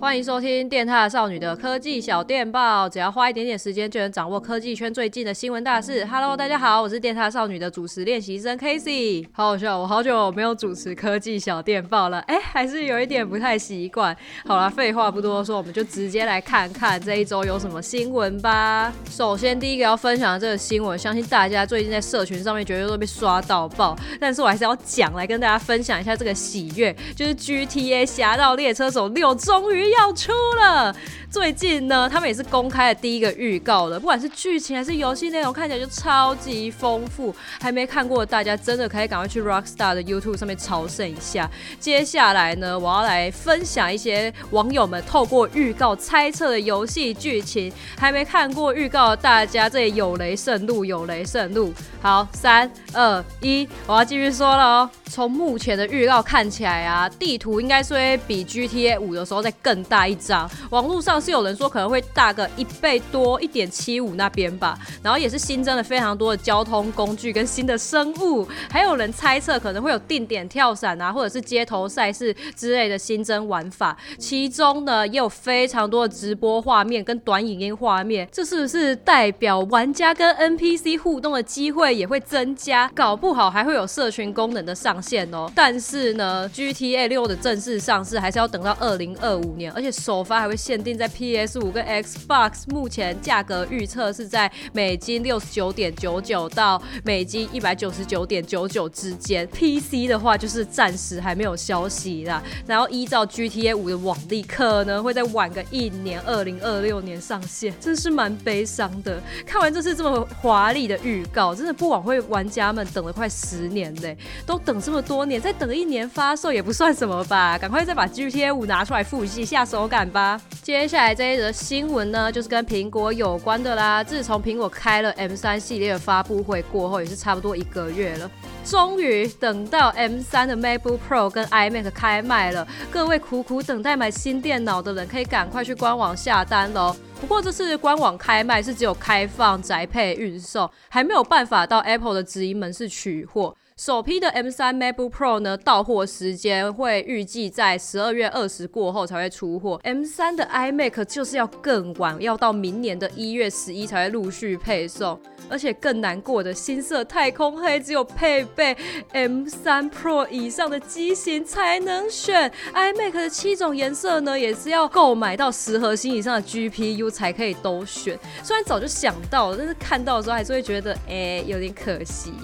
欢迎收听电塔少女的科技小电报，只要花一点点时间就能掌握科技圈最近的新闻大事。Hello，大家好，我是电塔少女的主持练习生 Casey。好好笑，我好久没有主持科技小电报了，哎，还是有一点不太习惯。好啦，废话不多说，我们就直接来看看这一周有什么新闻吧。首先，第一个要分享的这个新闻，相信大家最近在社群上面绝对都被刷到爆，但是我还是要讲来跟大家分享一下这个喜悦，就是 GTA 侠盗猎车手六终于要出了。最近呢，他们也是公开了第一个预告了，不管是剧情还是游戏内容，看起来就超级丰富。还没看过的大家，真的可以赶快去 Rockstar 的 YouTube 上面朝圣一下。接下来呢，我要来分享一些网友们透过预告猜测的游戏剧情。还没看过预告的大家，这里有雷慎入，有雷慎入。好，三二一，我要继续说了哦。从目前的预告看起来啊，地图应该是会比 GTA 五的时候再更大一张。网络上是有人说可能会大个一倍多，一点七五那边吧。然后也是新增了非常多的交通工具跟新的生物，还有人猜测可能会有定点跳伞啊，或者是街头赛事之类的新增玩法。其中呢，也有非常多的直播画面跟短影音画面。这是不是代表玩家跟 NPC 互动的机会也会增加？搞不好还会有社群功能的上线哦，但是呢，GTA 六的正式上市还是要等到二零二五年，而且首发还会限定在 PS 五跟 Xbox，目前价格预测是在美金六十九点九九到美金一百九十九点九九之间。PC 的话就是暂时还没有消息啦，然后依照 GTA 五的网力，可能会再晚个一年，二零二六年上线，真是蛮悲伤的。看完这次这么华丽的预告，真的不枉费玩家们等了快十年嘞，都等这么多年，再等一年发售也不算什么吧？赶快再把 GTA 五拿出来复习一下手感吧。接下来这一则新闻呢，就是跟苹果有关的啦。自从苹果开了 M 三系列的发布会过后，也是差不多一个月了，终于等到 M 三的 MacBook Pro 跟 iMac 开卖了。各位苦苦等待买新电脑的人，可以赶快去官网下单喽。不过这次官网开卖是只有开放宅配运送，还没有办法到 Apple 的直营门市取货。首批的 M3 MacBook Pro 呢，到货时间会预计在十二月二十过后才会出货。M3 的 iMac 就是要更晚，要到明年的一月十一才会陆续配送。而且更难过的，新色太空黑只有配备 M3 Pro 以上的机型才能选。iMac 的七种颜色呢，也是要购买到十核心以上的 GPU 才可以都选。虽然早就想到了，但是看到的时候还是会觉得，哎、有点可惜。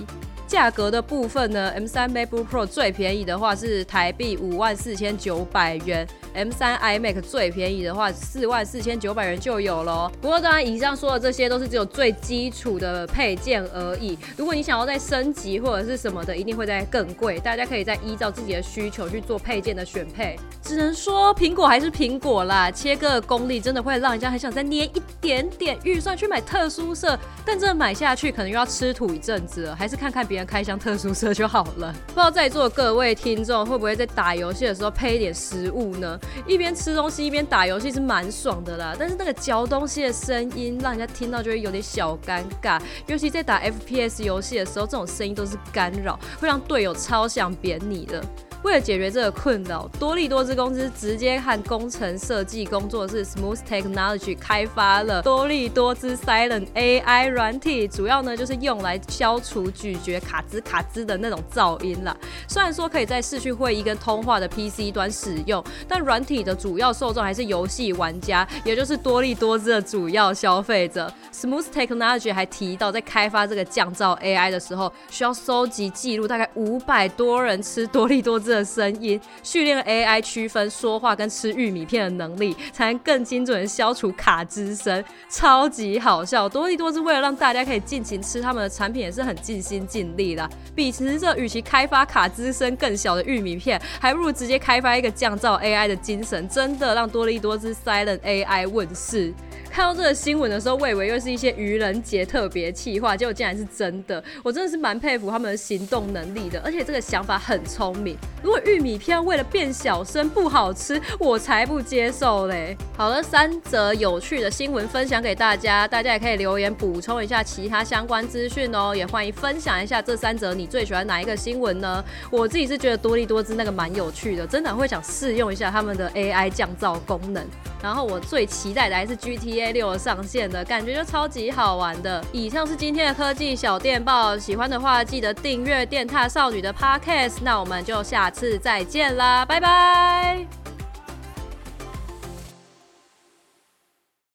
价格的部分呢，M3 MacBook Pro 最便宜的话是台币五万四千九百元。，M3 iMac 最便宜的话四万四千九百元就有了。不过当然，以上说的这些都是只有最基础的配件而已。如果你想要再升级或者是什么的，一定会再更贵。大家可以再依照自己的需求去做配件的选配。只能说苹果还是苹果啦，切割功力真的会让人家很想再捏一点点预算去买特殊色，但这买下去可能又要吃土一阵子了。还是看看别人。开箱特殊色就好了。不知道在座各位听众会不会在打游戏的时候配一点食物呢？一边吃东西一边打游戏是蛮爽的啦。但是那个嚼东西的声音，让人家听到就会有点小尴尬。尤其在打 FPS 游戏的时候，这种声音都是干扰，会让队友超想扁你的。为了解决这个困扰，多利多兹公司直接和工程设计工作室 Smooth Technology 开发了多利多兹 Silent AI 软体，主要呢就是用来消除咀嚼卡兹卡兹的那种噪音啦。虽然说可以在视讯会议跟通话的 PC 端使用，但软体的主要受众还是游戏玩家，也就是多利多兹的主要消费者。Smooth Technology 还提到，在开发这个降噪 AI 的时候，需要收集记录大概五百多人吃多利多兹的声音，训练 AI 区分说话跟吃玉米片的能力，才能更精准的消除卡兹声，超级好笑。多利多兹为了让大家可以尽情吃他们的产品，也是很尽心尽力的。秉持这与其开发卡兹声更小的玉米片，还不如直接开发一个降噪 AI 的精神，真的让多利多兹 Silent AI 问世。看到这个新闻的时候，我以为又是一些愚人节特别企划，结果竟然是真的。我真的是蛮佩服他们的行动能力的，而且这个想法很聪明。如果玉米片为了变小声不好吃，我才不接受嘞。好了，三则有趣的新闻分享给大家，大家也可以留言补充一下其他相关资讯哦。也欢迎分享一下这三则你最喜欢哪一个新闻呢？我自己是觉得多力多滋那个蛮有趣的，真的会想试用一下他们的 AI 降噪功能。然后我最期待的还是 G T P.A. 六上线的，感觉就超级好玩的。以上是今天的科技小电报，喜欢的话记得订阅电踏少女的 Podcast。那我们就下次再见啦，拜拜。